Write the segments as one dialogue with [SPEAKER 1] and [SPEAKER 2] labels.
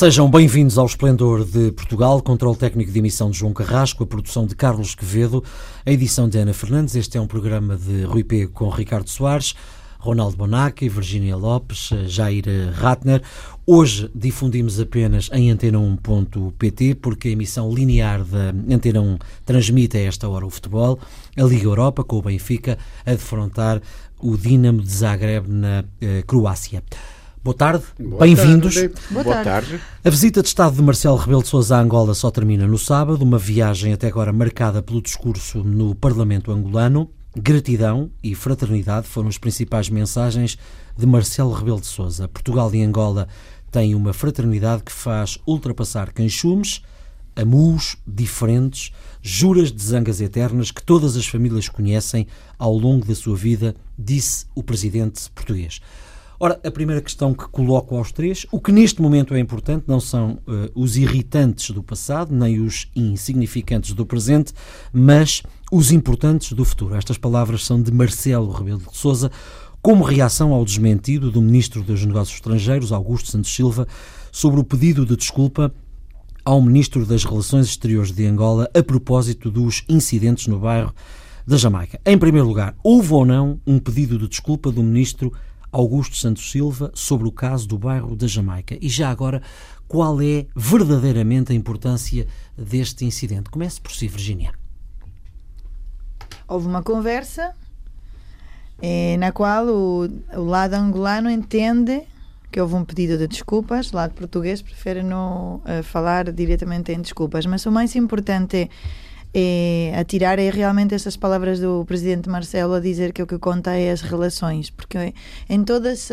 [SPEAKER 1] Sejam bem-vindos ao Esplendor de Portugal, controle técnico de emissão de João Carrasco, a produção de Carlos Quevedo, a edição de Ana Fernandes. Este é um programa de Rui P. com Ricardo Soares, Ronaldo Bonacci, Virginia Lopes, Jair Ratner. Hoje difundimos apenas em antena1.pt, porque a emissão linear da Antena 1 transmite a esta hora o futebol, a Liga Europa, com o Benfica, a defrontar o Dinamo de Zagreb na eh, Croácia. Boa tarde, bem-vindos.
[SPEAKER 2] Boa, Boa tarde.
[SPEAKER 1] A visita de Estado de Marcelo Rebelo de Sousa à Angola só termina no sábado, uma viagem até agora marcada pelo discurso no Parlamento angolano. Gratidão e fraternidade foram as principais mensagens de Marcelo Rebelo de Sousa. Portugal e Angola têm uma fraternidade que faz ultrapassar queixumes, amus diferentes, juras de zangas eternas que todas as famílias conhecem ao longo da sua vida, disse o presidente português. Ora, a primeira questão que coloco aos três, o que neste momento é importante não são uh, os irritantes do passado, nem os insignificantes do presente, mas os importantes do futuro. Estas palavras são de Marcelo Rebelo de Sousa, como reação ao desmentido do Ministro dos Negócios Estrangeiros, Augusto Santos Silva, sobre o pedido de desculpa ao Ministro das Relações Exteriores de Angola a propósito dos incidentes no bairro da Jamaica. Em primeiro lugar, houve ou não um pedido de desculpa do Ministro Augusto Santos Silva sobre o caso do bairro da Jamaica. E já agora, qual é verdadeiramente a importância deste incidente? Comece por si, Virginia.
[SPEAKER 3] Houve uma conversa eh, na qual o, o lado angolano entende que houve um pedido de desculpas, o lado português prefere não uh, falar diretamente em desculpas, mas o mais importante é é, a tirar é realmente essas palavras do presidente Marcelo a dizer que o que conta é as relações, porque em todos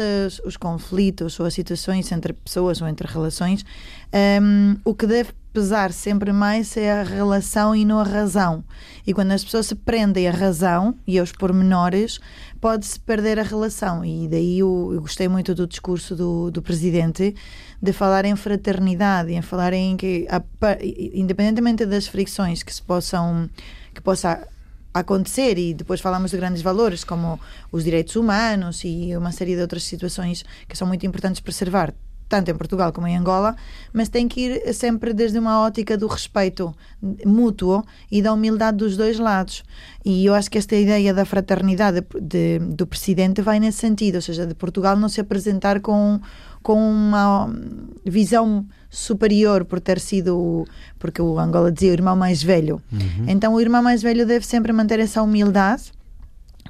[SPEAKER 3] os conflitos ou as situações entre pessoas ou entre relações, um, o que deve pesar sempre mais é a relação e não a razão. E quando as pessoas se prendem à razão e aos pormenores, pode-se perder a relação. E daí eu, eu, gostei muito do discurso do, do presidente de falar em fraternidade, em falar em que, independentemente das fricções que se possam que possa acontecer e depois falamos de grandes valores como os direitos humanos e uma série de outras situações que são muito importantes preservar tanto em Portugal como em Angola, mas tem que ir sempre desde uma ótica do respeito mútuo e da humildade dos dois lados. E eu acho que esta ideia da fraternidade de, do presidente vai nesse sentido, ou seja, de Portugal não se apresentar com, com uma visão superior por ter sido, porque o Angola dizia o irmão mais velho. Uhum. Então o irmão mais velho deve sempre manter essa humildade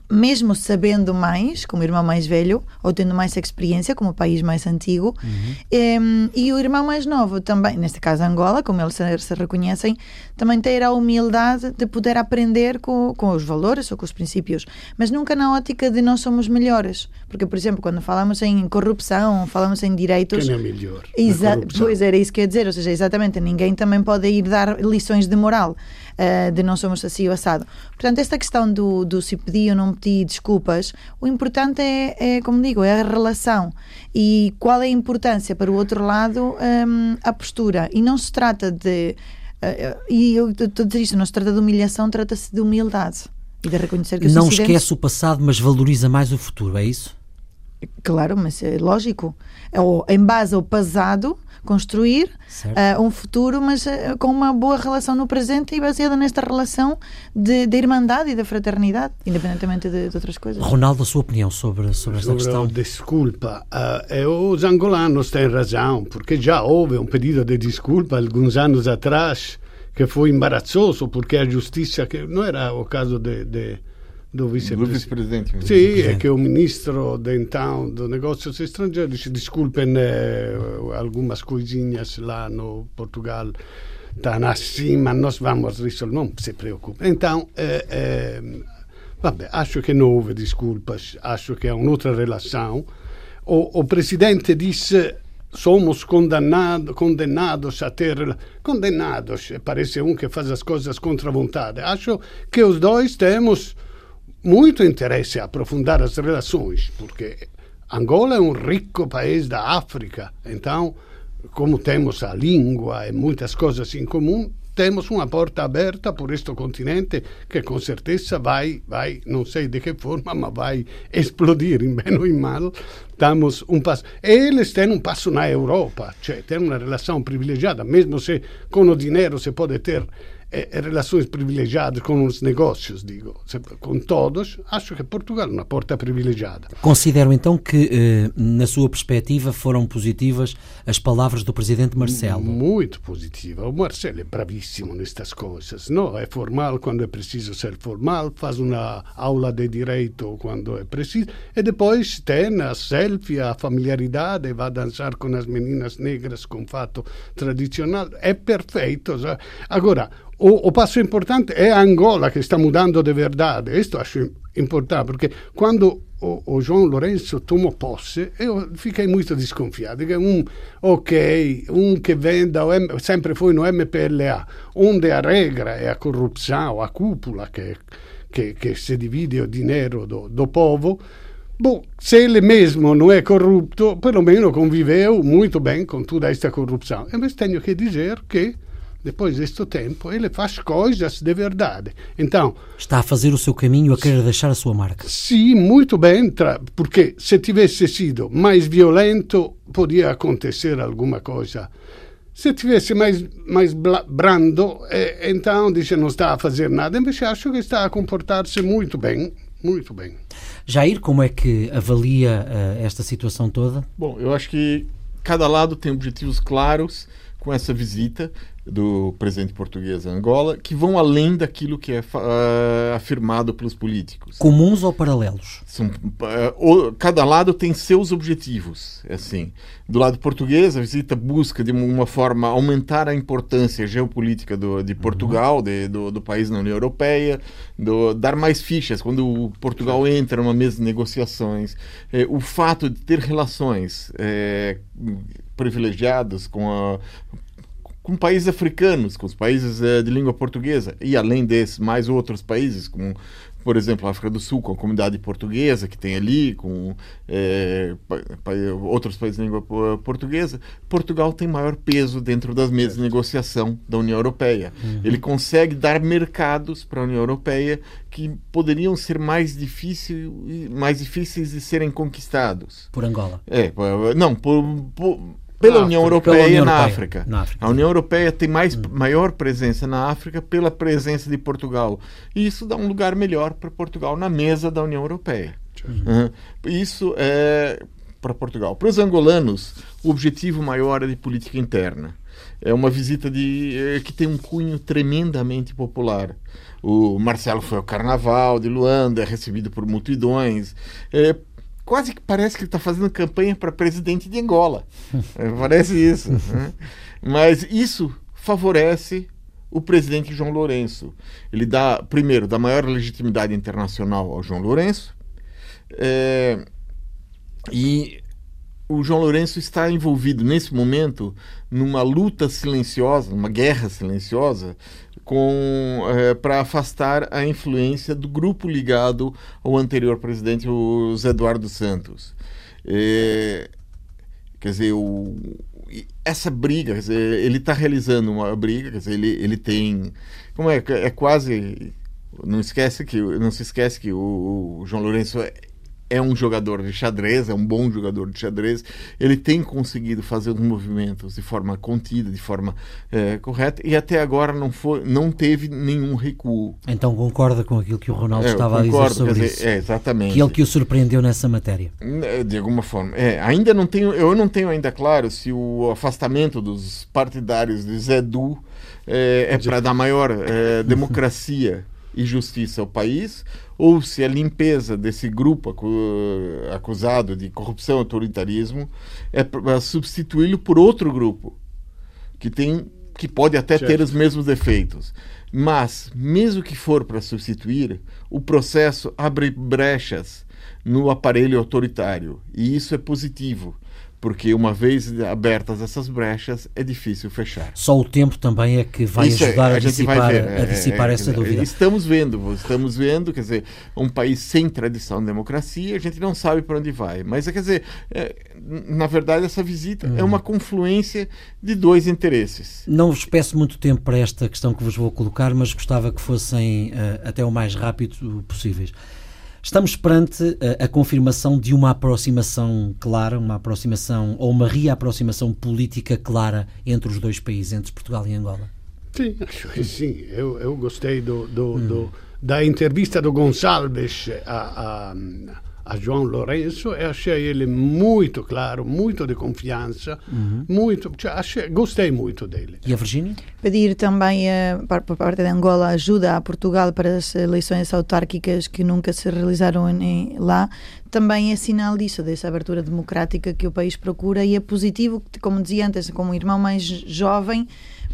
[SPEAKER 3] mesmo sabendo mais, como irmão mais velho, ou tendo mais experiência, como país mais antigo, uhum. e, e, o irmão mais novo também, neste caso Angola, como eles se, se, reconhecem, também ter a humildade de poder aprender com, com os valores ou com os princípios, mas nunca na ótica de nós somos melhores. Porque, por exemplo, quando falamos em corrupção, falamos em direitos.
[SPEAKER 2] Quem é melhor?
[SPEAKER 3] Pois era isso que eu ia dizer, ou seja, exatamente, ninguém também pode ir dar lições de moral uh, de não somos assim o assado. Portanto, esta questão do, do se pedi ou não pedi desculpas, o importante é, é, como digo, é a relação e qual é a importância para o outro lado um, ehm, a postura. E não se trata de. Uh, e eu estou a dizer isto, não se trata de humilhação, trata-se de humildade e de reconhecer que
[SPEAKER 1] Não esquece o passado, mas valoriza mais o futuro, é isso?
[SPEAKER 3] Claro, mas é lógico. É, em base ao passado, construir uh, um futuro, mas uh, com uma boa relação no presente e baseada nesta relação de, de irmandade e de fraternidade, independentemente de, de, outras coisas.
[SPEAKER 1] Ronaldo, a sua opinião sobre, sobre esta
[SPEAKER 2] sobre
[SPEAKER 1] questão?
[SPEAKER 2] Desculpa, uh, os angolanos têm razão, porque já houve um pedido de desculpa alguns anos atrás que foi embaraçoso, porque a justiça, que não era o caso de, de do
[SPEAKER 4] vice-presidente.
[SPEAKER 2] Vice sì, è che o ministro de então do negócios estrangeiros disse desculpem eh, algumas coisinhas lá no Portugal estão assim, mas nós vamos resolver, não se preocupe. Então, eh, eh, vabbè, acho que não houve desculpas, acho que é uma outra relação. O, o presidente disse somos condenados, condenados a ter condenados, parece um que faz as coisas contra a vontade. Acho que os dois temos muito interesse a aprofundar as relações, porque Angola é um rico país da África, então, como temos a língua e muitas coisas em comum, temos uma porta aberta por este continente que com certeza vai, vai, não sei de que forma, mas vai explodir em bem ou em mal. Estamos um passo. Eles têm um passo na Europa, cioè têm uma relação privilegiada, mesmo se com o dinheiro se pode ter e, e relações privilegiadas com os negócios, digo, com todos, acho que Portugal é uma porta privilegiada.
[SPEAKER 1] Considero então que, eh, na sua perspectiva, foram positivas as palavras do presidente Marcelo?
[SPEAKER 2] Muito positiva. O Marcelo é bravíssimo nestas coisas. Não é formal quando é preciso ser formal, faz uma aula de direito quando é preciso, e depois tem a selfie, a familiaridade, vai dançar com as meninas negras com fato tradicional. É perfeito. Agora, o, o, passo importante a Angola que está mudando de verdade. Isso acho importante, porque quando o, o João Lourenço tomou posse, eu fiquei muito desconfiado. Um, ok, um que venda, sempre foi no MPLA, onde a regra é a corrupção, a cúpula que, que, que se divide o dinheiro do, do povo. Bom, se ele mesmo não é corrupto, pelo menos conviveu muito bem com toda esta corrupção. Mas tenho que dizer que depois deste tempo, ele faz coisas de verdade. Então.
[SPEAKER 1] Está a fazer o seu caminho, a querer deixar a sua marca.
[SPEAKER 2] Sim, muito bem, porque se tivesse sido mais violento, podia acontecer alguma coisa. Se tivesse mais, mais brando, eh, então dice não está a fazer nada. Invece acho que está a comportar-se muito bem, muito bem.
[SPEAKER 1] Jair, como é que avalia uh, esta situação toda?
[SPEAKER 4] Bom, eu acho que cada lado tem objetivos claros com essa visita do presidente português a Angola, que vão além daquilo que é uh, afirmado pelos políticos.
[SPEAKER 1] Comuns ou paralelos?
[SPEAKER 4] São, uh, cada lado tem seus objetivos. É assim, do lado português, a visita busca de uma forma aumentar a importância geopolítica do, de Portugal, uhum. de, do, do, país na União Europeia, do, dar mais fichas quando Portugal entra numa mesa de negociações. Eh, o fato de ter relações eh, privilegiadas com a com países africanos, com os países eh, de língua portuguesa, e além desses, mais outros países, como, por exemplo, a África do Sul, com a comunidade portuguesa que tem ali, com eh, outros países de língua portuguesa, Portugal tem maior peso dentro das mesas de negociação da União Europeia. Uhum. Ele consegue dar mercados para a União Europeia que poderiam ser mais, difícil, mais difíceis de serem conquistados.
[SPEAKER 1] Por Angola?
[SPEAKER 4] É, não, por, por pela União Europeia União na, Europeia, África. na África. A União Europeia tem mais, hum. maior presença na África pela presença de Portugal. E isso dá um lugar melhor para Portugal na mesa da União Europeia. Uhum. Isso é para Portugal. Para os angolanos, o objetivo maior é de política interna. É uma visita de, é, que tem um cunho tremendamente popular. O Marcelo foi ao Carnaval de Luanda, é recebido por multidões. É, quase que parece que ele está fazendo campanha para presidente de Angola. É, parece isso. Né? Mas isso favorece o presidente João Lourenço. Ele dá, primeiro, dá maior legitimidade internacional ao João Lourenço. É, e o João Lourenço está envolvido nesse momento numa luta silenciosa, numa guerra silenciosa com é, para afastar a influência do grupo ligado ao anterior presidente, o Zé Eduardo Santos. É, quer dizer, o, essa briga, quer dizer, ele está realizando uma briga, quer dizer, ele, ele tem, como é, é quase não esquece que não se esquece que o, o João Lourenço é, um jogador de xadrez, é um bom jogador de xadrez. Ele tem conseguido fazer os movimentos de forma contida, de forma é, correta, e até agora não, foi, não teve nenhum recuo.
[SPEAKER 1] Então concorda com aquilo que o Ronaldo é, estava concordo, a dizer sobre dizer, isso?
[SPEAKER 4] É, exatamente.
[SPEAKER 1] Que ele que o surpreendeu nessa matéria.
[SPEAKER 4] De alguma forma. É, ainda não tenho, eu não tenho ainda claro se o afastamento dos partidários de Zé Du é, é para dar maior democracia e justiça ao país, ou se a limpeza desse grupo acusado de corrupção e autoritarismo é para substituí-lo por outro grupo que tem que pode até certo. ter os mesmos defeitos. Mas, mesmo que for para substituir, o processo abre brechas no aparelho autoritário. E isso é positivo, porque uma vez abertas essas brechas é difícil fechar.
[SPEAKER 1] Só o tempo também é que vai Isso é, ajudar é, a, a, dissipar, ver, a dissipar é, essa dúvida.
[SPEAKER 4] Estamos vendo, estamos vendo, quer dizer, um país sem tradição de democracia, a gente não sabe para onde vai. Mas, quer dizer, é, na verdade, essa visita hum. é uma confluência de dois interesses.
[SPEAKER 1] Não vos peço muito tempo para esta questão que vos vou colocar, mas gostava que fossem uh, até o mais rápido possíveis. Estamos perante a, a, confirmação de uma aproximação clara, uma aproximação ou uma reaproximação política clara entre os dois países, entre Portugal e Angola?
[SPEAKER 2] Sim, acho que sim. Eu, eu gostei do, do, hum. do, da entrevista do Gonçalves a, a a João Lourenço e achei ele muito claro, muito de confiança, uhum. muito, cioè, achei, gostei muito dele.
[SPEAKER 1] E a Virgínia?
[SPEAKER 3] Pedir também uh, por parte de Angola ajuda a Portugal para as eleições autárquicas que nunca se realizaram em, lá, também é sinal disso, dessa abertura democrática que o país procura e é positivo, como dizia antes, como um irmão mais jovem,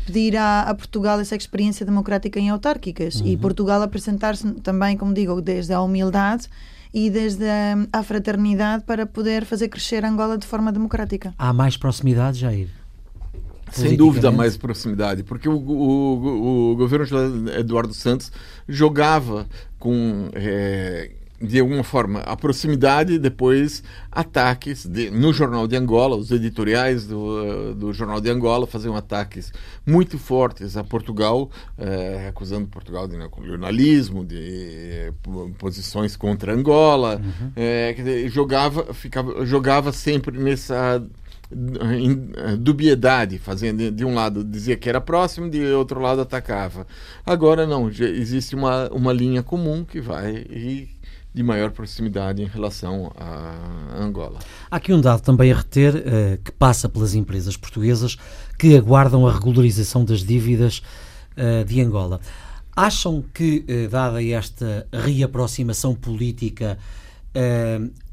[SPEAKER 3] pedir a, a, Portugal essa experiência democrática em autárquicas uhum. e Portugal apresentar-se também, como digo, desde a humildade e desde a, fraternidade para poder fazer crescer Angola de forma democrática.
[SPEAKER 1] Há mais proximidade, Jair?
[SPEAKER 4] Sem dúvida, mais proximidade, porque o, o, o governo de Eduardo Santos jogava com. É, de alguma forma, a proximidade depois ataques de, no Jornal de Angola, os editoriais do, do Jornal de Angola faziam ataques muito fortes a Portugal, eh, acusando Portugal de neocolonialismo, de eh, posições contra Angola, uhum. eh, jogava, ficava, jogava sempre nessa dubiedade, fazendo de um lado dizia que era próximo, de outro lado atacava. Agora não, existe uma, uma linha comum que vai e de maior proximidade em relação a Angola.
[SPEAKER 1] Há aqui um dado também a reter uh, que passa pelas empresas portuguesas que aguardam a regularização das dívidas uh, de Angola. Acham que, uh, dada esta reaproximação política,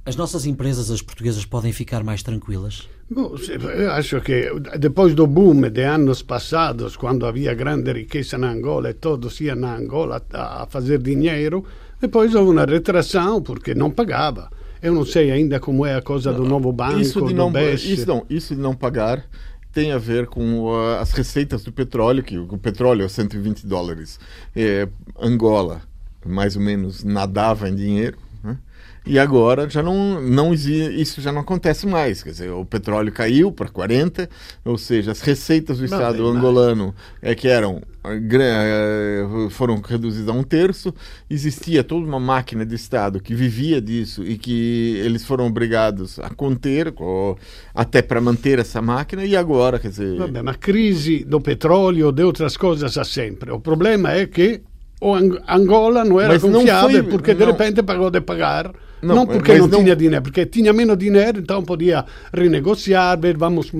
[SPEAKER 1] as nossas empresas, as portuguesas, podem ficar mais tranquilas?
[SPEAKER 2] Bom, eu acho que depois do boom de anos passados, quando havia grande riqueza na Angola e todos iam na Angola a fazer dinheiro, depois houve uma retração porque não pagava. Eu não sei ainda como é a coisa do novo banco,
[SPEAKER 4] isso
[SPEAKER 2] de
[SPEAKER 4] não, isso não, isso de não pagar tem a ver com uh, as receitas do petróleo, que o petróleo é 120 dólares. É, Angola, mais ou menos, nadava em dinheiro e agora já não, não isso já não acontece mais. Quer dizer, o petróleo caiu para 40, ou seja, as receitas do Estado angolano é que eram eh, foram reduzidas a um terço. Existia toda uma máquina de Estado que vivia disso e que eles foram obrigados a conter, até para manter essa máquina, e agora, quer dizer.
[SPEAKER 2] Vabbè, ma crise do petróleo, de outras coisas há sempre. O problema é que o Angola não era Mas confiável não foi, porque de repente pagou de pagar não, não porque não, não, tinha dinheiro, porque tinha menos dinheiro, então podia renegociar, ver, vamos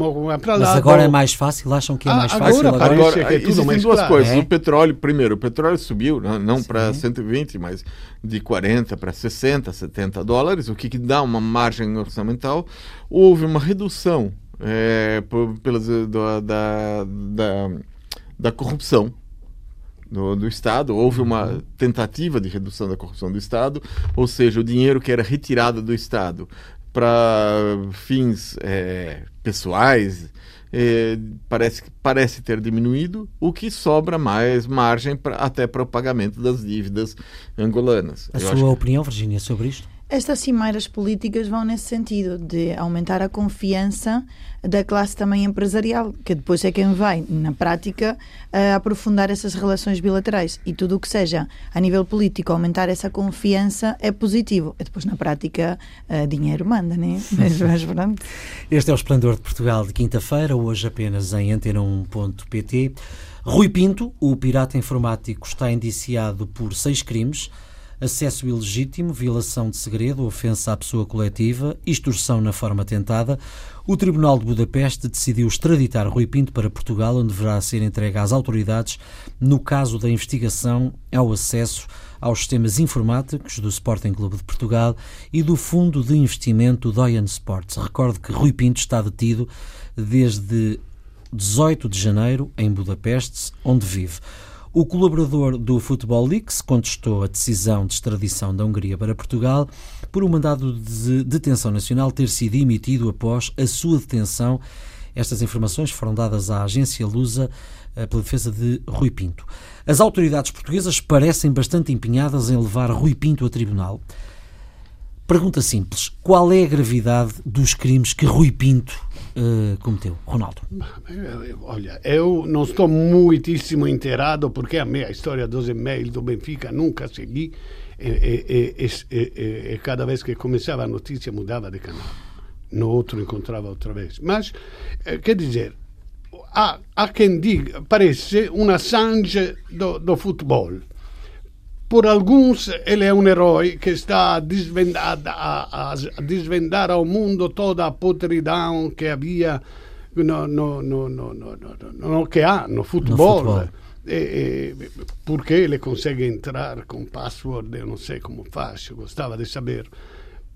[SPEAKER 2] para lá.
[SPEAKER 1] Mas agora é mais fácil? Acham que é ah, mais
[SPEAKER 2] agora
[SPEAKER 1] fácil?
[SPEAKER 2] Agora, agora que é tudo mais
[SPEAKER 4] duas
[SPEAKER 2] claro.
[SPEAKER 4] coisas. É? O petróleo, primeiro, o petróleo subiu, não, não para 120, mas de 40 para 60, 70 dólares, o que, que dá uma margem orçamental. Houve uma redução é, pelas, da, da, da, da corrupção do, do, Estado. Houve uma uhum. tentativa de redução da corrupção do Estado, ou seja, o dinheiro que era retirado do Estado para fins é, pessoais é, parece, parece ter diminuído, o que sobra mais margem pra, até para o pagamento das dívidas angolanas.
[SPEAKER 1] A Eu sua opinião, Virginia, sobre isto?
[SPEAKER 3] Estas cimeiras políticas vão nesse sentido, de aumentar a confiança da classe também empresarial, que depois é quem vai, na prática, aprofundar essas relações bilaterais. E tudo o que seja, a nível político, aumentar essa confiança é positivo. E depois, na prática, dinheiro manda, né? Mas, mas pronto.
[SPEAKER 1] Este é o Esplendor de Portugal de quinta-feira, hoje apenas em antena1.pt. Rui Pinto, o pirata informático, está indiciado por seis crimes acesso ilegítimo, violação de segredo, ofensa à pessoa coletiva, extorsão na forma tentada. O Tribunal de Budapeste decidiu extraditar Rui Pinto para Portugal, onde deverá ser entregue às autoridades no caso da investigação ao acesso aos sistemas informáticos do Sporting Clube de Portugal e do Fundo de Investimento Doyen Sports. Recordo que Rui Pinto está detido desde 18 de janeiro em Budapeste, onde vive. O colaborador do Football Leaks contestou a decisão de extradição da Hungria para Portugal, por um mandado de detenção nacional ter sido emitido após a sua detenção. Estas informações foram dadas à agência Lusa eh, pela defesa de Rui Pinto. As autoridades portuguesas parecem bastante empenhadas em levar Rui Pinto a tribunal. Pergunta simples: qual é a gravidade dos crimes que Rui Pinto uh, cometeu? Ronaldo.
[SPEAKER 2] Olha, eu não estou muitíssimo inteirado porque a minha história dos e-mails do Benfica nunca segui e, e, e, e, cada vez que começava a notícia mudava de canal. No outro encontrava outra vez. Mas, eh, quer dizer, há, há quem diga, parece um Assange do, do futebol por alguns ele é um herói que está a desvendar, a, a desvendar ao mundo toda a podridão que havia no, no, no, no, no, no que há no futebol. No futebol. E, e, porque ele consegue entrar com password, eu não sei como faz, gostava de saber.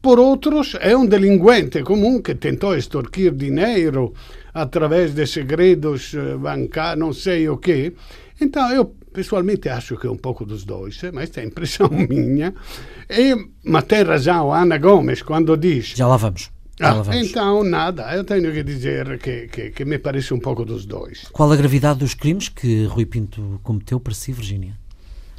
[SPEAKER 2] Por outros, é um delinquente comum que tentou extorquir dinheiro através de segredos eh, bancários, não sei o que. Então, eu Pessoalmente acho que é um pouco dos dois, mas é impressão minha. E, mas tem razão Ana Gomes quando diz.
[SPEAKER 1] Já lá vamos. Já
[SPEAKER 2] ah, lá vamos. Então, nada, eu tenho que dizer que, que, que, me parece um pouco dos dois.
[SPEAKER 1] Qual a gravidade dos crimes que Rui Pinto cometeu para si, Virgínia?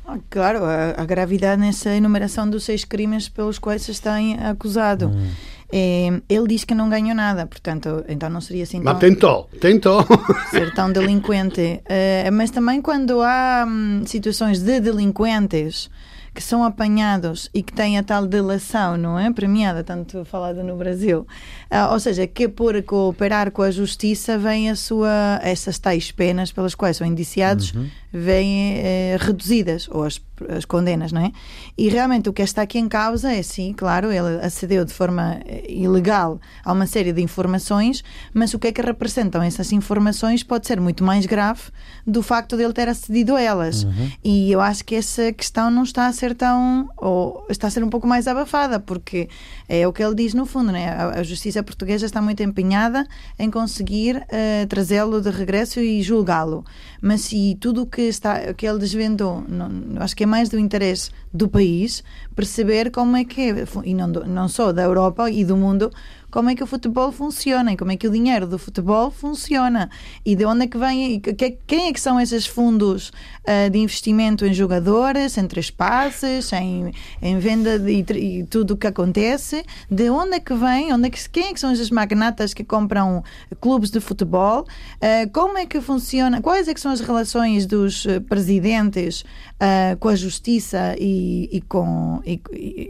[SPEAKER 3] Ah, claro, a, a, gravidade nessa enumeração dos seis crimes pelos quais se está acusado. Hum. É, ele diz que não ganhou nada, portanto, então não seria assim
[SPEAKER 2] tão... Mas tentou, tentou.
[SPEAKER 3] Ser tão delinquente. Uh, mas também quando há hum, situações de delinquentes que são apanhados e que têm a tal delação, não é? Premiada, tanto falada no Brasil. Uh, ou seja, que por cooperar com a justiça vem a sua, essas tais penas pelas quais são indiciados, uhum. Vêm eh, reduzidas, ou as, as condenas, não é? E realmente o que está aqui em causa é, sim, claro, ele acedeu de forma eh, ilegal a uma série de informações, mas o que é que representam essas informações pode ser muito mais grave do facto de ele ter acedido a elas. Uhum. E eu acho que essa questão não está a ser tão. ou está a ser um pouco mais abafada, porque é o que ele diz no fundo, né? a, a justiça portuguesa está muito empenhada em conseguir uh, trazê-lo de regresso e julgá-lo. Mas se tudo o que, está, que ele desvendou, não, acho que é mais do interesse do país perceber como é que é, e não, não só da Europa e do mundo, como é que o futebol funciona e como é que o dinheiro do futebol funciona. E de onde é que vem, quem é que são esses fundos uh, de investimento em jogadores, em trespasses, em, em venda de, e, e tudo o que acontece, de onde é que vem, onde é que, quem é que são esses magnatas que compram clubes de futebol, uh, como é que funciona, quais é que são as relações dos eh, presidentes uh, com a justiça e, e com, e,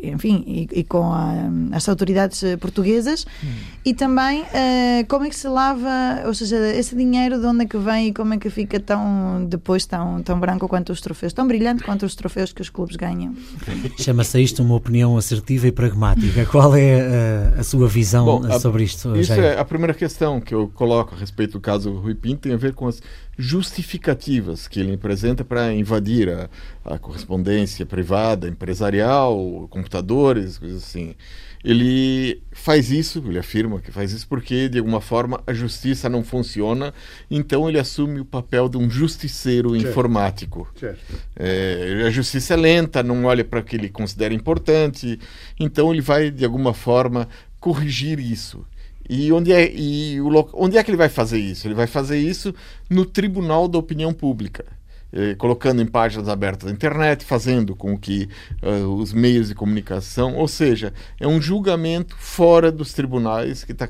[SPEAKER 3] enfim, e, com a, as autoridades portuguesas hum. e também uh, como é que se lava, ou seja, esse dinheiro de onde é que vem e como é que fica tão depois tão, tão branco quanto os troféus, tão brilhante quanto os troféus que os clubes ganham.
[SPEAKER 1] Chama-se isto uma opinião assertiva e pragmática. Qual é a, eh, a sua visão Bom, sobre isto?
[SPEAKER 4] Isso é a primeira questão que eu coloco a respeito do caso Rui Pinto, tem a ver com as justificativas que ele apresenta para invadir a, a, correspondência privada, empresarial, computadores, coisas assim. Ele faz isso, ele afirma que faz isso porque, de alguma forma, a justiça não funciona, então ele assume o papel de um justiceiro certo. informático. Certo. É, a justiça é lenta, não olha para o que ele considera importante, então ele vai, de alguma forma, corrigir isso. E onde é, e o, onde é que ele vai fazer isso? Ele vai fazer isso no Tribunal da Opinião Pública. Eh, colocando em páginas abertas da internet, fazendo com que uh, os meios de comunicação, ou seja, é um julgamento fora dos tribunais que, tá,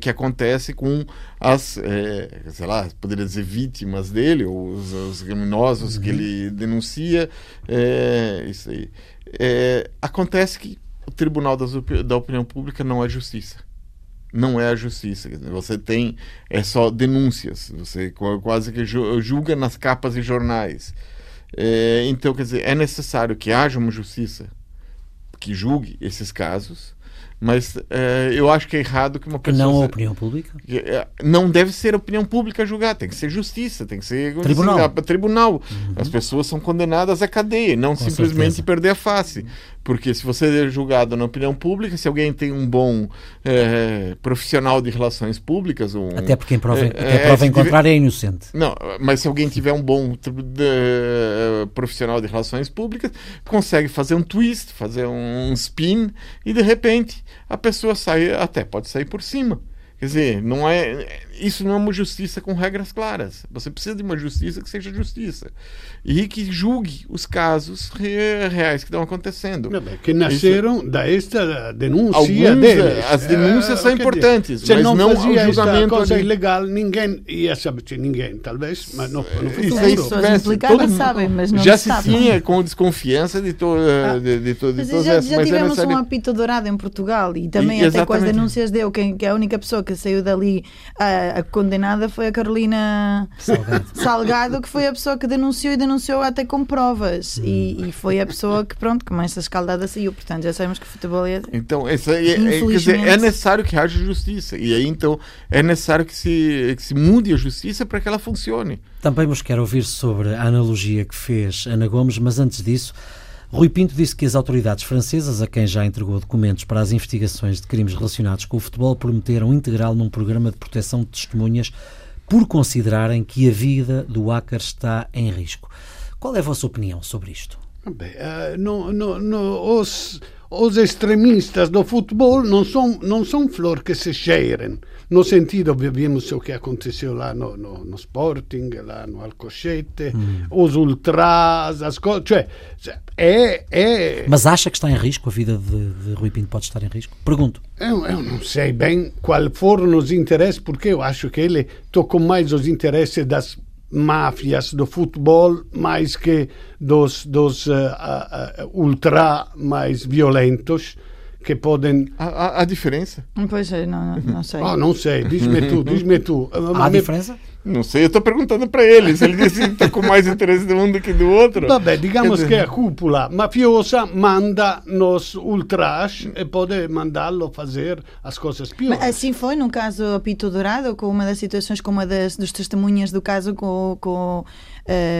[SPEAKER 4] que acontece com as, é, sei lá, poderia dizer vítimas dele, ou os, os criminosos uhum. que ele denuncia, é, isso aí. É, acontece que o Tribunal das, da Opinião Pública não é justiça não é a justiça. Você tem é só denúncias. Você quase que julga nas capas de jornais. É, então, quer dizer, é necessário que haja uma justiça que julgue esses casos mas é, eu acho que é errado que uma pessoa.
[SPEAKER 1] Não a opinião pública?
[SPEAKER 4] É, não deve ser a opinião pública julgar, tem que ser justiça, tem que ser.
[SPEAKER 1] Tribunal.
[SPEAKER 4] tribunal. Uhum. As pessoas são condenadas à cadeia, não Com simplesmente certeza. perder a face. Porque se você é julgado na opinião pública, se alguém tem um bom é, profissional de relações públicas. Um,
[SPEAKER 1] até porque em prova, é, prova em contrário é inocente.
[SPEAKER 4] Não, mas se alguém tiver um bom de, profissional de relações públicas, consegue fazer um twist, fazer um spin e de repente a pessoa sai, até pode sair por cima. Quer dizer, não é, isso não é uma justiça com regras claras. Você precisa de uma justiça que seja justiça e que julgue os casos reais que estão acontecendo.
[SPEAKER 2] que nasceram isso, desta denúncia Alguns, deles.
[SPEAKER 4] As denúncias é, são importantes, mas não, não o julgamento
[SPEAKER 2] coisa ali. ilegal, ninguém ia saber, ninguém, talvez, mas no, no
[SPEAKER 3] futuro. As pessoas implicadas sabem, mas não
[SPEAKER 4] Já se tinha com desconfiança de, to, ah, de, de, de,
[SPEAKER 3] de todas já, essas. Já tivemos um apito dourado em Portugal e também e, até com as denúncias deu, que, que a única pessoa que saiu dali a, a, condenada foi a Carolina Salgado. Salgado. que foi a pessoa que denunciou e denunciou até com provas. Hum. E, e, foi a pessoa que, pronto, que mais a escaldada saiu. Portanto, já sabemos que o futebol é.
[SPEAKER 4] Então, essa é, é, dizer, é necessário que haja justiça. E aí, então, é necessário que se, que se mude a justiça para que ela funcione.
[SPEAKER 1] Também vos quero ouvir sobre a analogia que fez Ana Gomes, mas antes disso. Rui Pinto disse que as autoridades francesas, a quem já entregou documentos para as investigações de crimes relacionados com o futebol, prometeram integrá-lo num programa de proteção de testemunhas por considerarem que a vida do hacker está em risco. Qual é a vossa opinião sobre isto?
[SPEAKER 2] Bem, uh, no, no, no, os, os extremistas do futebol não são, não são flor que se cheirem. No sentido, vimos o que aconteceu lá no, no, no Sporting, lá no Alcochete, hum. os ultras, as coisas. Cioè, é, é...
[SPEAKER 1] Mas acha que está em risco? A vida de, de Rui Pinto pode estar em risco? Pergunto.
[SPEAKER 2] Eu, eu não sei bem qual foram os interesses, porque eu acho que ele tocou mais os interesses das máfias do futebol mais que dos, dos uh, uh, ultra mais violentos que podem.
[SPEAKER 4] A, a, diferença?
[SPEAKER 3] Pois é, não, não sei.
[SPEAKER 2] Ah, não sei, diz-me tu, diz-me tu.
[SPEAKER 1] Há a diferença?
[SPEAKER 4] Não sei, eu estou perguntando para eles. Ele disse que está com mais interesse de um do que do outro.
[SPEAKER 2] Vabbè, digamos que a cúpula mafiosa manda nos ultras e pode mandá-lo fazer as coisas piores.
[SPEAKER 3] Mas assim foi no caso Apito Dourado, com uma das situações, com uma das dos testemunhas do caso com, com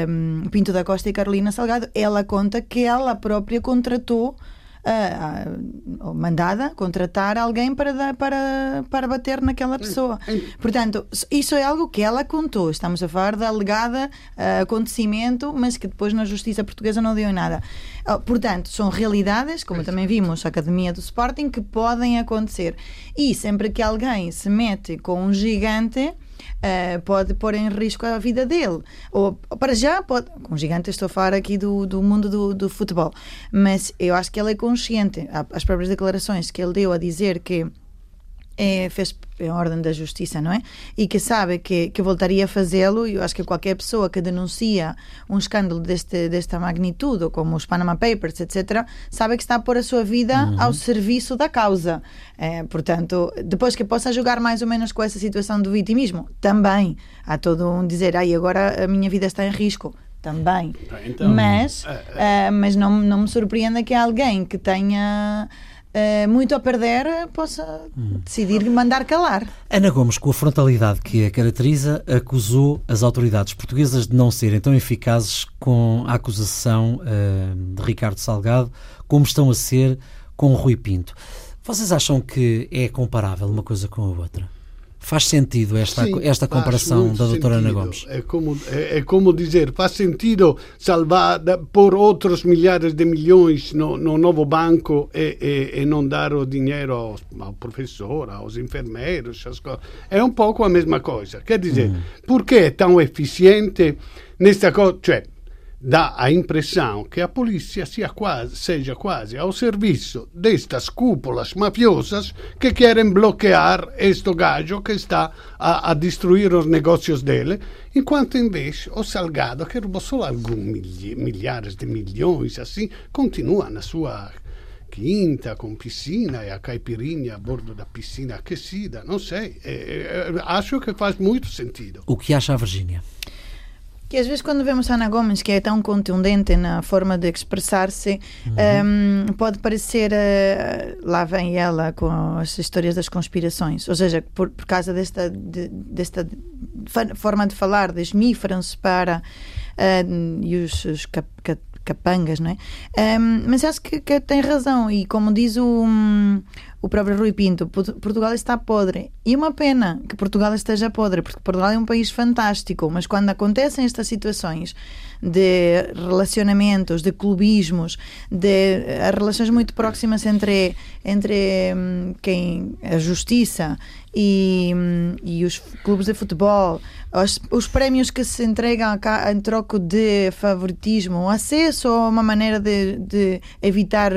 [SPEAKER 3] um, Pinto da Costa e Carolina Salgado. Ela conta que ela própria contratou uh, mandada contratar alguém para, para, para bater naquela pessoa. Portanto, isso é algo que ela contou. Estamos a falar da alegada uh, acontecimento, mas que depois na justiça portuguesa não deu em nada. Uh, portanto, são realidades, como também vimos a Academia do Sporting, que podem acontecer. E sempre que alguém se mete com um gigante uh, pode pôr em risco a vida dele. Ou, para já, pode. Com gigante, estou a falar aqui do, do mundo do, do futebol. Mas eu acho que ele é consciente. As próprias declarações que ele deu a dizer que é, fez em ordem da justiça, não é? E que sabe que, que voltaria a fazê-lo, e eu acho que qualquer pessoa que denuncia um escândalo deste, desta magnitude, como os Panama Papers, etc., sabe que está a pôr a sua vida uhum. ao serviço da causa. É, portanto, depois que possa jogar mais ou menos com essa situação do vitimismo, também há todo um dizer, ai, agora a minha vida está em risco também. Então, mas, é. Uh, mas não, não me surpreenda que alguém que tenha Uh, muito a perder, possa hum. decidir mandar calar.
[SPEAKER 1] Ana Gomes, com a frontalidade que a caracteriza, acusou as autoridades portuguesas de não serem tão eficazes com a acusação uh, de Ricardo Salgado como estão a ser com Rui Pinto. Vocês acham que é comparável uma coisa com a outra? Faz sentido esta, Sim, esta comparação da doutora Ana Gomes?
[SPEAKER 2] É como, é, é, como dizer, faz sentido salvar, por outros milhares de milhões no, no novo banco e, e, e, não dar o dinheiro ao, ao professor, aos enfermeiros, é um pouco a mesma coisa. Quer dizer, hum. por que é tão eficiente nesta coisa? Cioè, dá a impressão que a polícia quase, seja quase ao serviço destas cúpulas mafiosas que querem bloquear este gajo que está a, a destruir os negócios dele, enquanto invece o Salgado, que roubou só alguns milhares de milhões, assim, continua na sua quinta com piscina e a caipirinha a bordo da piscina aquecida, não sei. Acho que faz muito sentido.
[SPEAKER 1] O que acha a Virgínia?
[SPEAKER 3] Que às vezes quando vemos Ana Gomes, que é tão contundente na forma de expressar-se, uhum. um, pode parecer, uh, lá vem ela com as histórias das conspirações, ou seja, por, por causa desta, de, desta forma de falar, desmifram-se para uh, e os, os cap, cap, capangas, não é? Um, mas acho que, que, tem razão e como diz o, um, o próprio Rui Pinto, Portugal está podre. E uma pena que Portugal esteja podre, porque Portugal é um país fantástico, mas quando acontecem estas situações de relacionamentos, de clubismos, de eh, relações muito próximas entre, entre hum, quem a justiça e, hum, e os clubes de futebol, os, os prémios que se entregam em troco de favoritismo, o acesso a uma maneira de, de evitar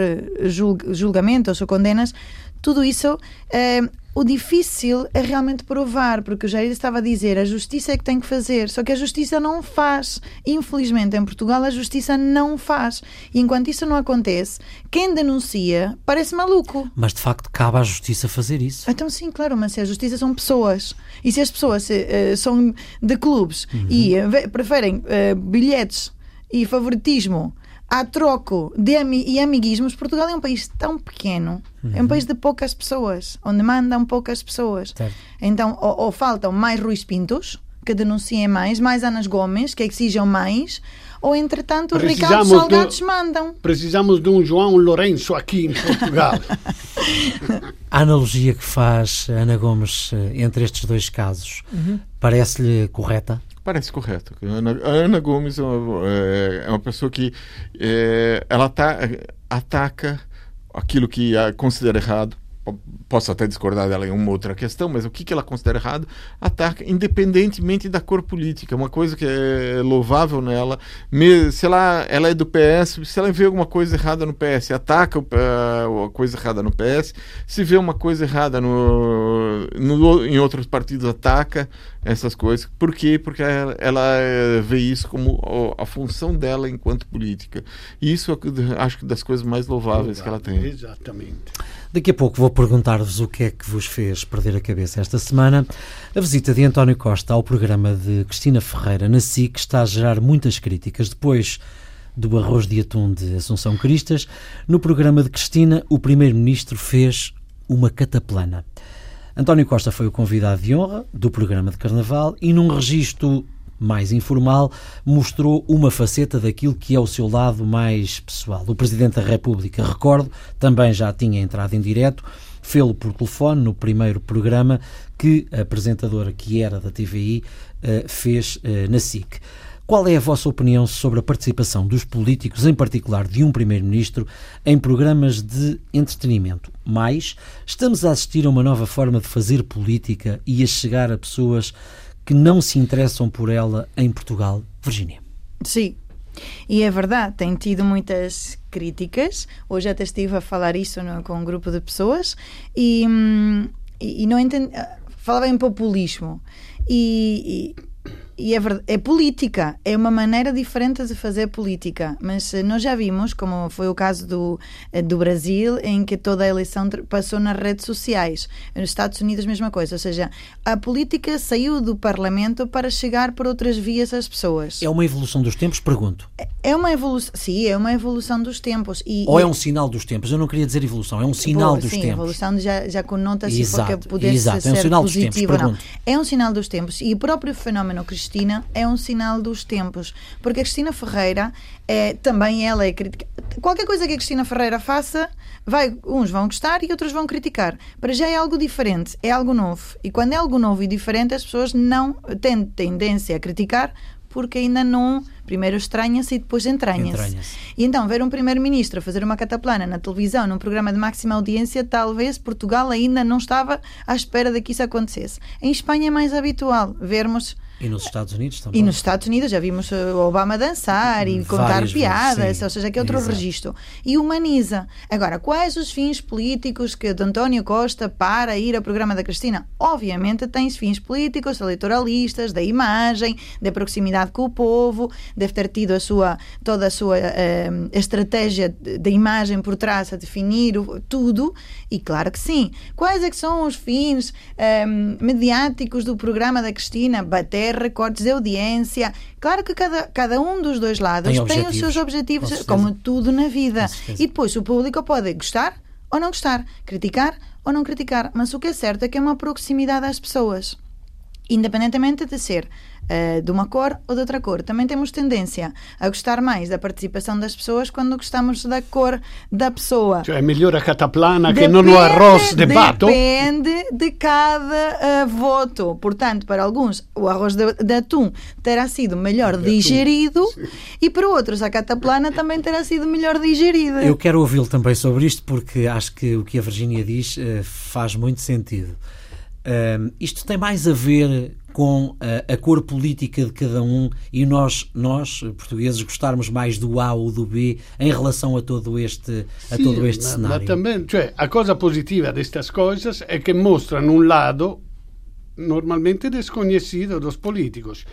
[SPEAKER 3] julgamentos ou condenas, tudo isso é, o difícil é realmente provar, porque o Jair estava a dizer a justiça é que tem que fazer, só que a justiça não faz. Infelizmente, em Portugal, a justiça não faz. E enquanto isso não acontece, quem denuncia parece maluco.
[SPEAKER 1] Mas de facto, cabe à justiça fazer isso.
[SPEAKER 3] Então, sim, claro, mas se a justiça são pessoas e se as pessoas uh, são de clubes uhum. e uh, preferem uh, bilhetes e favoritismo a troco de ami e amiguismos, Portugal é um país tão pequeno, uhum. é um uhum. país de poucas pessoas, onde mandam poucas pessoas. Certo. Então, ou, ou, faltam mais Ruiz Pintos, que denunciem mais, mais Anas Gomes, que exijam mais, ou entretanto os Ricardo Salgados de, mandam.
[SPEAKER 2] Precisamos de um João Lourenço aqui em Portugal.
[SPEAKER 1] a analogia que faz Ana Gomes eh, entre estes dois casos uhum. parece-lhe correta?
[SPEAKER 4] Parece correto. Ana, Ana Gomes é uma, é, é uma, pessoa que é, ela tá, ataca aquilo que considera errado, posso até discordar dela em uma outra questão, mas o que, que ela considera errado, ataca independentemente da cor política. Uma coisa que é louvável nela, se ela, ela é do PS, se ela vê alguma coisa errada no PS, ataca a coisa errada no PS, se vê uma coisa errada no, no, em outros partidos, ataca essas coisas. Por quê? Porque ela, ela vê isso como a, função dela enquanto política. Isso é, acho que das coisas mais louváveis que ela tem.
[SPEAKER 2] Exatamente.
[SPEAKER 1] Daqui a pouco vou perguntar-vos o que é que vos fez perder a cabeça esta semana. A visita de António Costa ao programa de Cristina Ferreira na SIC está a gerar muitas críticas. Depois do arroz de atum de Assunção Cristas, no programa de Cristina, o primeiro-ministro fez uma cataplana. António Costa foi o convidado de honra do programa de Carnaval e, num registro mais informal, mostrou uma faceta daquilo que é o seu lado mais pessoal. O Presidente da República, recordo, também já tinha entrado em direto, fê-lo por telefone no primeiro programa que a apresentadora que era da TVI eh, fez eh, na SIC. Qual é a vossa opinião sobre a participação dos políticos, em particular de um Primeiro-Ministro, em programas de entretenimento? Mais, estamos a assistir a uma nova forma de fazer política e a chegar a pessoas que não se interessam por ela em Portugal. Virginia.
[SPEAKER 3] Sim. E é verdade, tem tido muitas críticas. Hoje até estive a falar isso no, com um grupo de pessoas e, hum, e, e não entendi. Falava em populismo. E, e e é, é política, é uma maneira diferente de fazer política. Mas eh, nós já vimos, como foi o caso do, eh, do Brasil, em que toda a eleição passou nas redes sociais. Nos Estados Unidos, mesma coisa. Ou seja, a política saiu do Parlamento para chegar por outras vias às pessoas.
[SPEAKER 1] É uma evolução dos tempos? Pergunto.
[SPEAKER 3] É, é uma evolução, sim, é uma evolução dos tempos.
[SPEAKER 1] E, Ou é um sinal dos tempos? Eu não queria dizer evolução, é um sinal dos
[SPEAKER 3] sim,
[SPEAKER 1] tempos.
[SPEAKER 3] Evolução já, já conota-se porque pudesse exato. ser é um sinal positivo ou não. É um sinal dos tempos. E o próprio fenómeno cristão Cristina é um sinal dos tempos. Porque a Cristina Ferreira é também ela é crítica. Qualquer coisa que a Cristina Ferreira faça, vai, uns vão gostar e outros vão criticar. Para já é algo diferente, é algo novo. E quando é algo novo e diferente, as pessoas não têm tendência a criticar porque ainda não. Primeiro estranha-se e depois entranha-se. Entranha e então, ver um primeiro-ministro fazer uma cataplana na televisão, num programa de máxima audiência, talvez Portugal ainda não estava à espera de que isso acontecesse. Em Espanha é mais habitual vermos
[SPEAKER 1] e nos Estados Unidos também.
[SPEAKER 3] E nos Estados Unidos já vimos o Obama dançar e contar piadas, sim, ou seja, que é outro exato. registro. E humaniza. Agora, quais os fins políticos que de António Costa para ir ao programa da Cristina? Obviamente tem fins políticos, eleitoralistas, da imagem, da proximidade com o povo, deve ter tido a sua, toda a sua uh, estratégia de imagem por trás a definir o, tudo, e claro que sim. Quais é que são os fins eh, mediáticos do programa da Cristina? Bater recortes de audiência. Claro que cada, cada um dos dois lados tem, tem os seus objetivos, como tudo na vida. E depois o público pode gostar ou não gostar, criticar ou não criticar. Mas o que é certo é que é uma proximidade às pessoas independentemente de ser uh, de uma cor ou de outra cor. Também temos tendência a gostar mais da participação das pessoas quando gostamos da cor da pessoa.
[SPEAKER 2] Cioè é melhor a cataplana depende, que não o arroz de pato?
[SPEAKER 3] Depende de cada uh, voto. Portanto, para alguns o arroz de, de atum terá sido melhor de digerido e para outros a cataplana também terá sido melhor digerida.
[SPEAKER 1] Eu quero ouvi-lo também sobre isto porque acho que o que a Virginia diz uh, faz muito sentido. Uh, isto tem mais a ver com a, a, cor política de cada um e nós, nós, portugueses, gostarmos mais do A ou do B em relação a todo este, a todo este
[SPEAKER 2] ma,
[SPEAKER 1] cenário.
[SPEAKER 2] Ma também, cioè, a cosa positiva destas coisas é que mostram um lado normalmente desconhecido dos políticos.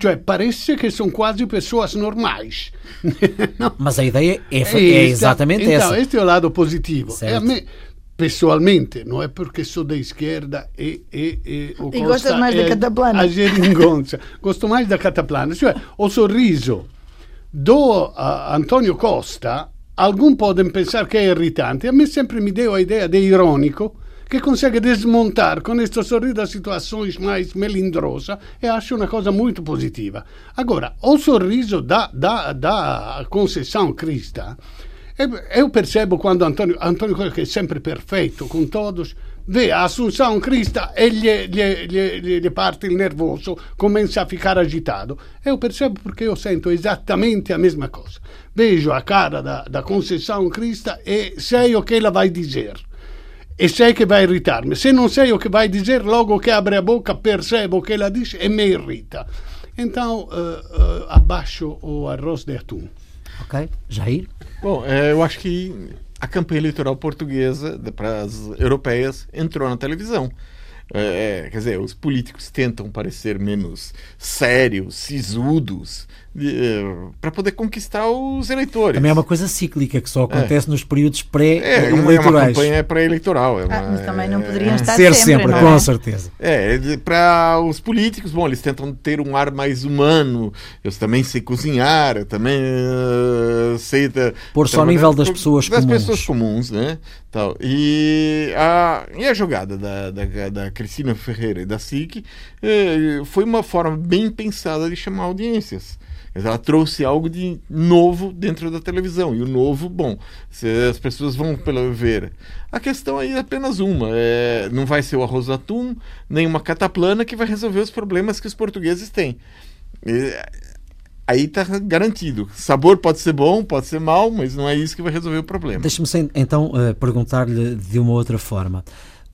[SPEAKER 2] Cioè, parece que são quase pessoas normais.
[SPEAKER 1] Mas a ideia é, é exatamente
[SPEAKER 2] então,
[SPEAKER 1] essa.
[SPEAKER 2] Este é o lado positivo. Certo. A me, pessoalmente, não é porque sou da esquerda e, e, e
[SPEAKER 3] o E gostas mais da cataplana.
[SPEAKER 2] A geringonça. Gosto mais da cataplana. Cioè, o sorriso do Antonio Costa, alguns podem pensar que é irritante. A mim sempre me deu a ideia de irônico, que consegue desmontar com este sorriso as situações mais melindrosas e acho uma coisa muito positiva. Agora, o sorriso da, da, da Conceição Crista eu percebo quando Antonio, Antonio che è sempre perfetto con todos, vê a Assunção Crista e gli, gli, gli, parte il nervoso, comincia a ficar agitado. Eu percebo porque eu sento esattamente a mesma coisa. Vejo a cara da, da Conceição Crista e sei o que ela vai dizer. E sei che vai irritar-me. Se não sei o que vai dizer, logo que abre a boca, percebo o que ela diz e me irrita. Então, uh, uh, abaixo o arroz de atum.
[SPEAKER 1] Ok. Jair?
[SPEAKER 4] Bom, é, eu acho que a campanha eleitoral portuguesa para as europeias entrou na televisão. É, quer dizer, os políticos tentam parecer menos sérios, sisudos, eh, para poder conquistar os eleitores.
[SPEAKER 1] Também é uma coisa cíclica que só acontece é. nos períodos pré-eleitorais.
[SPEAKER 4] É, uma, é uma campanha pré-eleitoral. É
[SPEAKER 3] ah, mas também não poderiam estar
[SPEAKER 1] ser
[SPEAKER 3] sempre,
[SPEAKER 1] sempre com certeza.
[SPEAKER 4] É, para os políticos, bom, eles tentam ter um ar mais humano. Eu também sei cozinhar, eu também uh, sei da,
[SPEAKER 1] pôr só ao nível das pessoas
[SPEAKER 4] das
[SPEAKER 1] comuns.
[SPEAKER 4] pessoas comuns, né? Tal. E a e a jogada da, da, da Cristina Ferreira e da SIC eh, foi uma forma bem pensada de chamar audiências. Ela trouxe algo de novo dentro da televisão. E o novo, bom, as pessoas vão pelo ver. A questão aí é apenas uma: é, não vai ser o arroz atum, nem uma cataplana que vai resolver os problemas que os portugueses têm. Aí está garantido. Sabor pode ser bom, pode ser mal, mas não é isso que vai resolver o problema.
[SPEAKER 1] Deixe-me então uh, perguntar-lhe de uma outra forma.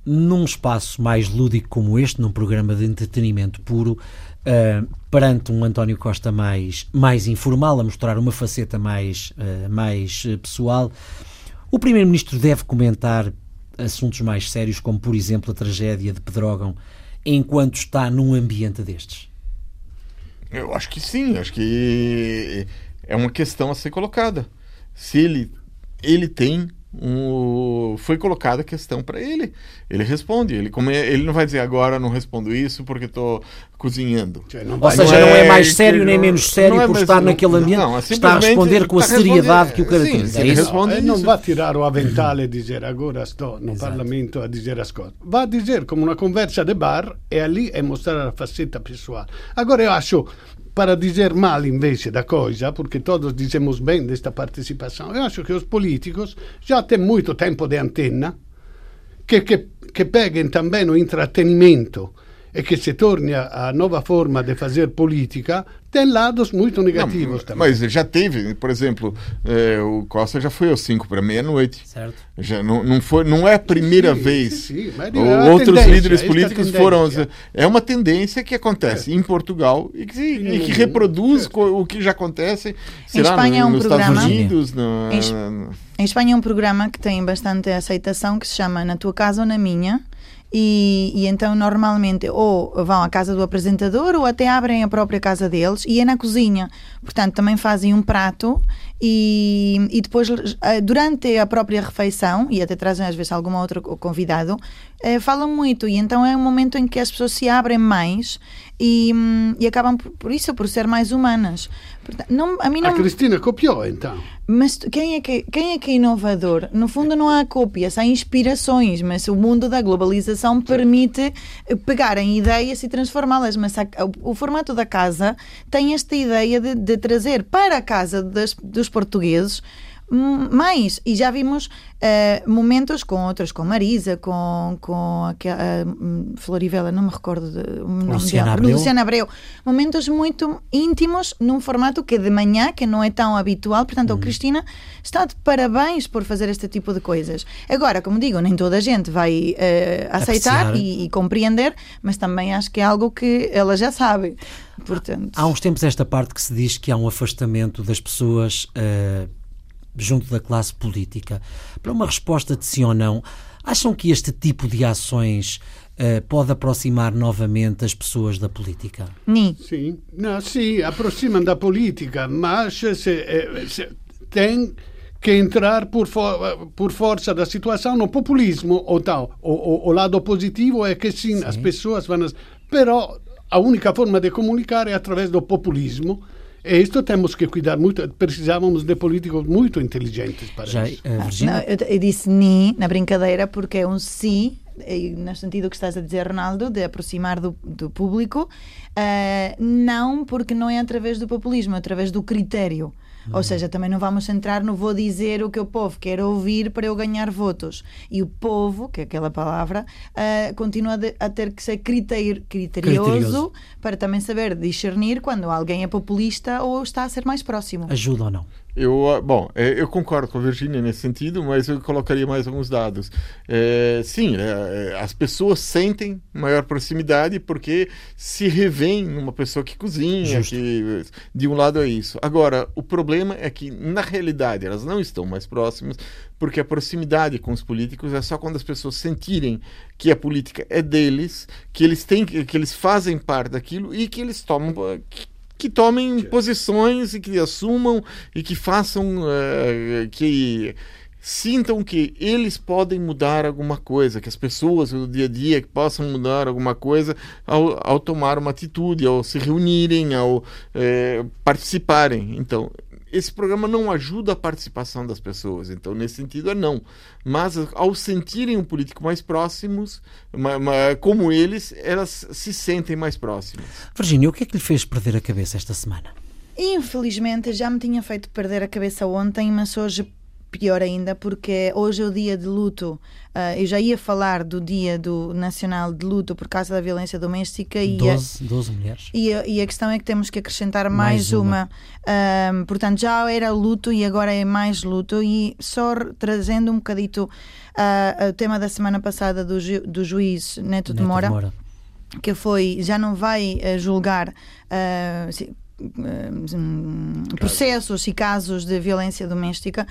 [SPEAKER 1] Num espaço mais lúdico como este, num programa de entretenimento puro, uh, perante um António Costa mais, mais informal, a mostrar uma faceta mais, uh, mais pessoal, o Primeiro-Ministro deve comentar assuntos mais sérios, como por exemplo a tragédia de Pedrógão, enquanto está num ambiente destes?
[SPEAKER 4] Eu acho que sim, acho que é uma questão a ser colocada. Se ele, ele tem um, foi colocada a questão para ele. Ele responde. Ele, como é, ele não vai dizer agora não respondo isso porque estou cozinhando.
[SPEAKER 1] Não Ou seja, não é, não é mais sério nem menos sério é por estar naquele ambiente. Não, está a responder com a seriedade que o caracteriza.
[SPEAKER 2] Sim, é responde não, não vai tirar o avental e dizer agora estou no Exato. Parlamento a dizer as coisas. Vai dizer como uma conversa de bar e ali é mostrar a faceta pessoal. Agora eu acho para dizer mal invece da coisa, porque todos dizemos bem desta participação, eu acho que os políticos já têm muito tempo de antena, que, que, que peguem também o entretenimento e que se torne a, a nova forma de fazer política tem lados muito negativos
[SPEAKER 4] não,
[SPEAKER 2] também.
[SPEAKER 4] Mas já teve, por exemplo, é, o Costa já foi aos 5 para meia-noite.
[SPEAKER 1] Certo.
[SPEAKER 4] Já não, não, foi, não é a primeira sim, vez.
[SPEAKER 2] Sim, sim,
[SPEAKER 4] Outros líderes políticos foram. É uma tendência que acontece é. em Portugal e que, e que reproduz é. o que já acontece
[SPEAKER 3] em Espanha
[SPEAKER 4] no,
[SPEAKER 3] é um
[SPEAKER 4] nos
[SPEAKER 3] programa,
[SPEAKER 4] Estados Unidos. No,
[SPEAKER 3] em, em Espanha é um programa que tem bastante aceitação que se chama Na Tua Casa ou Na Minha e, e, então normalmente ou vão à casa do apresentador ou até abrem a própria casa deles e é na cozinha. Portanto, também fazem um prato e, e depois, eh, durante a própria refeição, e até trazem às vezes algum outro convidado, eh, falam muito. E então é um momento em que as pessoas se abrem mais e, e acabam por, por, isso, por ser mais humanas.
[SPEAKER 2] Não, a, mim não... a Cristina copiou então.
[SPEAKER 3] Mas quem é, que, quem é que é inovador? No fundo, não há cópias, há inspirações, mas o mundo da globalização permite pegarem ideias e transformá-las. Mas a, o, o, formato da casa tem esta ideia de, de trazer para a casa das, dos portugueses mais. E já vimos uh, momentos com outras, com Marisa, com, com aquela uh, Florivela, não me recordo de, Luciana Abreu. Luciana Abreu. Momentos muito íntimos, num formato que é de manhã, que não é tão habitual. Portanto, uhum. a Cristina está de parabéns por fazer este tipo de coisas. Agora, como digo, nem toda a gente vai uh, aceitar e, e compreender, mas também acho que é algo que ela já sabe. Portanto...
[SPEAKER 1] Há uns tempos esta parte que se diz que há um afastamento das pessoas uh, junto da classe política. Para uma resposta de sim ou não, acham que este tipo de ações uh, pode aproximar novamente as pessoas da política?
[SPEAKER 3] Sim.
[SPEAKER 2] Sim, não, sim aproximam da política, mas se, se, tem que entrar por, for, por força da situação no populismo ou tal. O, o, o lado positivo é que sim, sim. as pessoas vão... Però a única forma de comunicar é através do populismo e isto temos que cuidar muito. Precisávamos de políticos muito inteligentes para
[SPEAKER 1] Já,
[SPEAKER 2] isso.
[SPEAKER 1] Uh,
[SPEAKER 3] não, eu, eu, disse ni na brincadeira porque é um si, no sentido que estás a dizer, Ronaldo, de aproximar do, do público, uh, não porque não é através do populismo, é através do critério. Ou seja, também não vamos entrar no vou dizer o que o povo quer ouvir para eu ganhar votos. E o povo, que é aquela palavra, uh, continua a ter que ser criterioso, criterioso para também saber discernir quando alguém é populista ou está a ser mais próximo.
[SPEAKER 1] Ajuda ou não?
[SPEAKER 4] Eu, ah, bom, é, eu concordo com a Virginia nesse sentido, mas eu colocaria mais alguns dados. É, sim, é, é, as pessoas sentem maior proximidade porque se revêem numa pessoa que cozinha, que de um lado é isso. Agora, o problema é que na realidade elas não estão mais próximas porque a proximidade com os políticos é só quando as pessoas sentirem que a política é deles, que eles têm, que eles fazem parte daquilo e que eles tomam que, que tomem posições e que assumam e que façam uh, que sintam que eles podem mudar alguma coisa, que as pessoas do dia a dia possam mudar alguma coisa ao, ao tomar uma atitude, ao se reunirem, ao eh, participarem. Então, esse programa não ajuda a participação das pessoas, então nesse sentido é não. Mas ao sentirem um político mais próximos, como eles, elas se sentem mais próximas.
[SPEAKER 1] Virginia, o que é que lhe fez perder a cabeça esta semana?
[SPEAKER 3] Infelizmente já me tinha feito perder a cabeça ontem, mas hoje pior ainda, porque hoje é o dia de luto. Uh, eu já ia falar do dia do nacional de luto por causa da violência doméstica
[SPEAKER 1] 12, e a, 12 mulheres.
[SPEAKER 3] E a, e a, questão é que temos que acrescentar mais, mais uma. uma. Uh, portanto, já era luto e agora é mais luto. E só trazendo um bocadito uh, o tema da semana passada do, ju, do juiz Neto, Neto de, Moura, de Moura, que foi já não vai julgar processos e casos de violência doméstica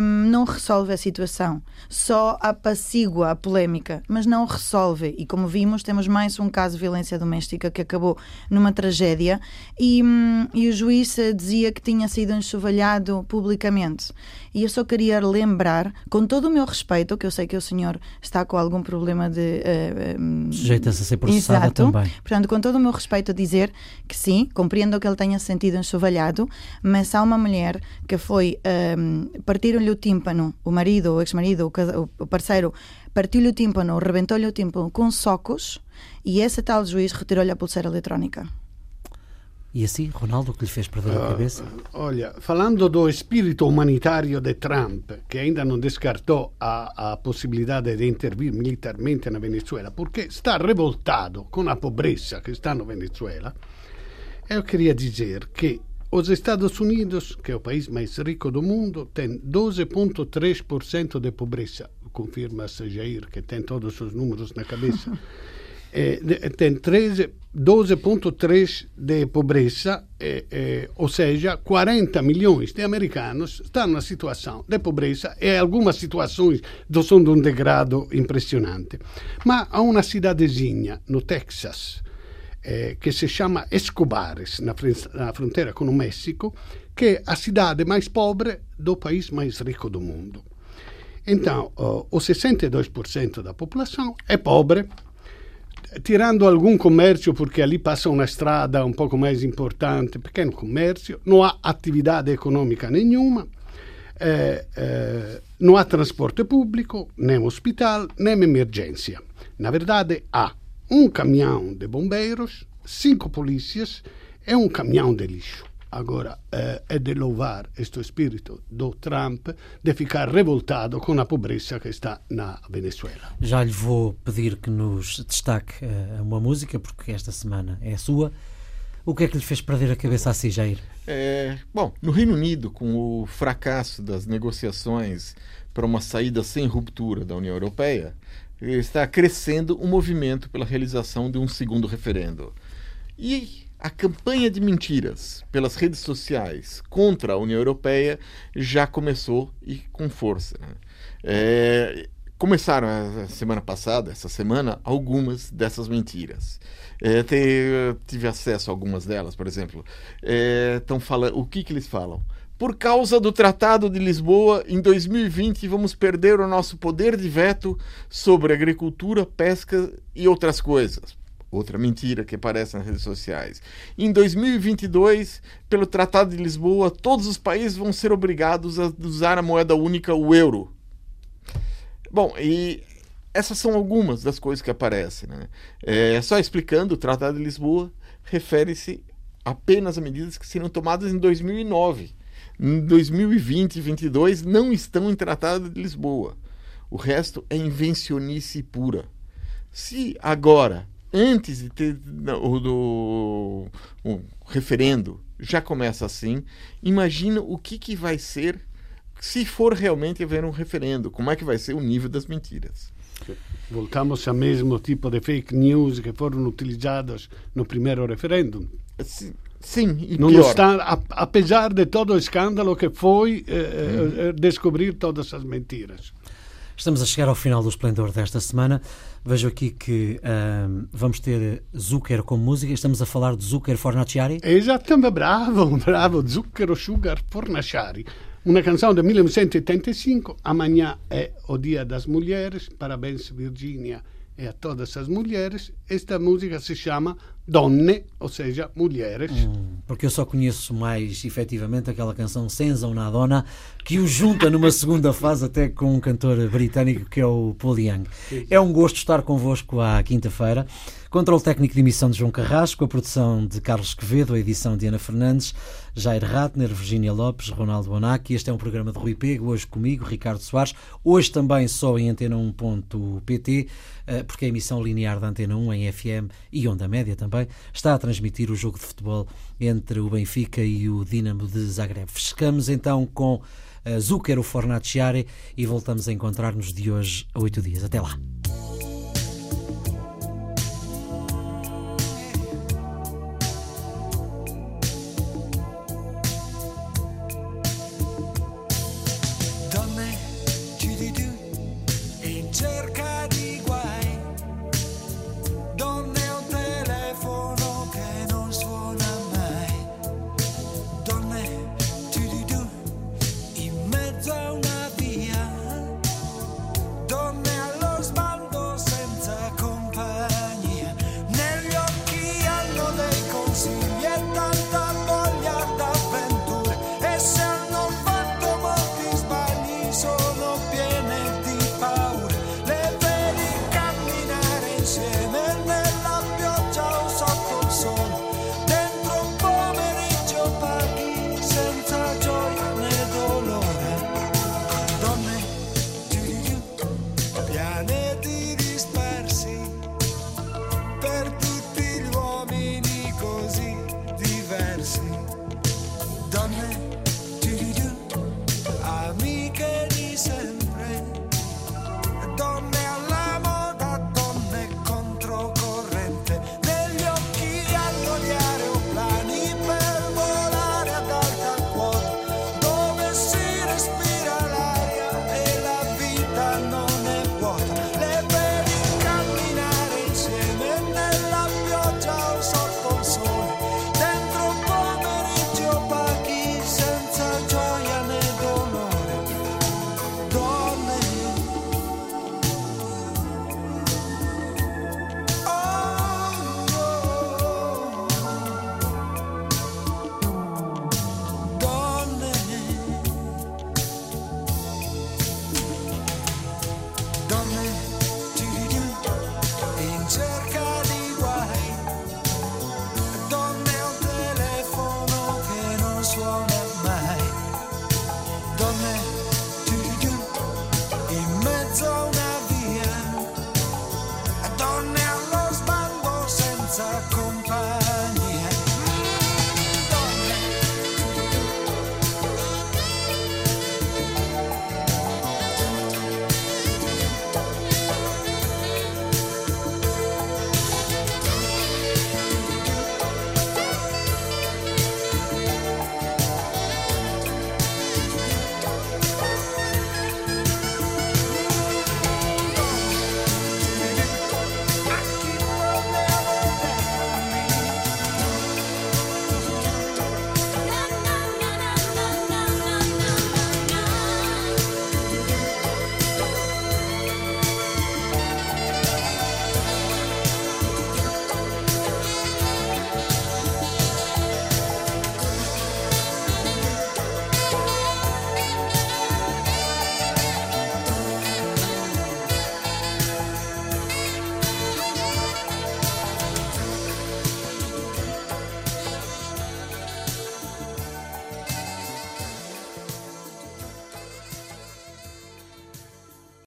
[SPEAKER 3] um, não resolve a situação, só apacigua a polémica, mas não resolve. E como vimos, temos mais um caso de violência doméstica que acabou numa tragédia e, um, e o juiz dizia que tinha sido enxovalhado publicamente. E eu só queria lembrar, com todo o meu respeito, que eu sei que o senhor está com algum problema de. Uh,
[SPEAKER 1] uh, Sujeita-se a ser processada Exato. também.
[SPEAKER 3] Portanto, com todo o meu respeito, dizer que sim, compreendo que ele tenha sentido enxovalhado, mas há uma mulher que foi. Um, partiram-lhe o tímpano, o marido, o ex-marido, o parceiro, partiu-lhe o tímpano, rebentou-lhe o tímpano com socos e esse tal juiz retirou-lhe a pulseira eletrónica.
[SPEAKER 1] E assim, Ronaldo, que lhe fez perder a ah, cabeça? Uh,
[SPEAKER 2] olha, falando do espírito humanitário de Trump, que ainda não descartou a, a possibilidade de intervir militarmente na Venezuela, porque está revoltado com a pobreza que está na Venezuela, eu queria dizer que os Estados Unidos, que é o país mais rico do mundo, tem 12,3% de pobreza. Confirma-se Jair, que tem todos os números na cabeça. é, tem 12,3% de pobreza, é, é, ou seja, 40 milhões de americanos estão na situação de pobreza e algumas situações são de um degrado impressionante. Mas há uma cidadezinha no Texas eh, che si chiama Escobares, na, na fronteira com o México, que é a cidade mais pobre do país mais rico do mundo. Então, oh, o 62% da população é pobre, tirando algum comércio, porque ali passa uma estrada um pouco mais importante, pequeno comércio, não há atividade econômica nenhuma, eh, eh, não há transporte público, nem hospital, nem emergência. Na verdade, há um caminhão de bombeiros, cinco polícias e um caminhão de lixo. Agora, eh, é de louvar este espírito do Trump de ficar revoltado com a pobreza que está na Venezuela.
[SPEAKER 1] Já lhe vou pedir que nos destaque uh, uma música, porque esta semana é sua. O que é que lhe fez perder a cabeça a si, Jair?
[SPEAKER 4] É, bom, no Reino Unido, com o fracasso das negociações para uma saída sem ruptura da União Europeia, está crescendo o um movimento pela realização de um segundo referendo. E a campanha de mentiras pelas redes sociais contra a União Europeia já começou e com força. Né? É, começaram a semana passada, essa semana, algumas dessas mentiras. É, te, tive acesso a algumas delas, por exemplo. É, falando, o que, que eles falam? Por causa do Tratado de Lisboa, em 2020 vamos perder o nosso poder de veto sobre agricultura, pesca e outras coisas outra mentira que aparece nas redes sociais. Em 2022, pelo Tratado de Lisboa, todos os países vão ser obrigados a usar a moeda única, o euro. Bom, e essas são algumas das coisas que aparecem. Né? É, só explicando, o Tratado de Lisboa refere-se apenas a medidas que serão tomadas em 2009. Em 2020 e 2022 não estão em Tratado de Lisboa. O resto é invencionice pura. Se agora antes de ter o do o referendo, já começa assim. Imagina o que, que vai ser se for realmente haver um referendo, como é que vai ser o nível das mentiras.
[SPEAKER 2] Voltamos ao mesmo tipo de fake news que foram utilizados no primeiro referendo.
[SPEAKER 4] Sim, sim e
[SPEAKER 2] Não
[SPEAKER 4] pior.
[SPEAKER 2] Está, apesar de todo o escândalo que foi eh, hum. descobrir todas as mentiras.
[SPEAKER 1] Estamos a chegar ao final do Esplendor desta semana. Vejo aqui que um, vamos ter Zucker como música. Estamos a falar de Zucker Fornaciari.
[SPEAKER 2] Exatamente, bravo, bravo. Zucchero Sugar Fornaciari. Uma canção de 1985. Amanhã é o Dia das Mulheres. Parabéns, Virginia e a todas as mulheres. Esta música se chama Donne, ou seja, mulheres. Hum,
[SPEAKER 1] porque eu só conheço mais efetivamente aquela canção Senza una Donna, que o junta numa segunda fase até com um cantor britânico que é o Paul Young. É um gosto estar convosco à quinta-feira. Controle técnico de emissão de João Carrasco, a produção de Carlos Quevedo, a edição de Ana Fernandes, Jair Ratner, Virginia Lopes, Ronaldo Bonacci. Este é um programa de Rui Pego, hoje comigo, Ricardo Soares. Hoje também só em antena1.pt, eh, porque a emissão linear da Antena 1 em FM e Onda Média também está a transmitir o jogo de futebol entre o Benfica e o Dinamo de Zagreb. Ficamos então com eh, Zucchero Fornaciari e voltamos a encontrar-nos de hoje a oito dias. Até lá.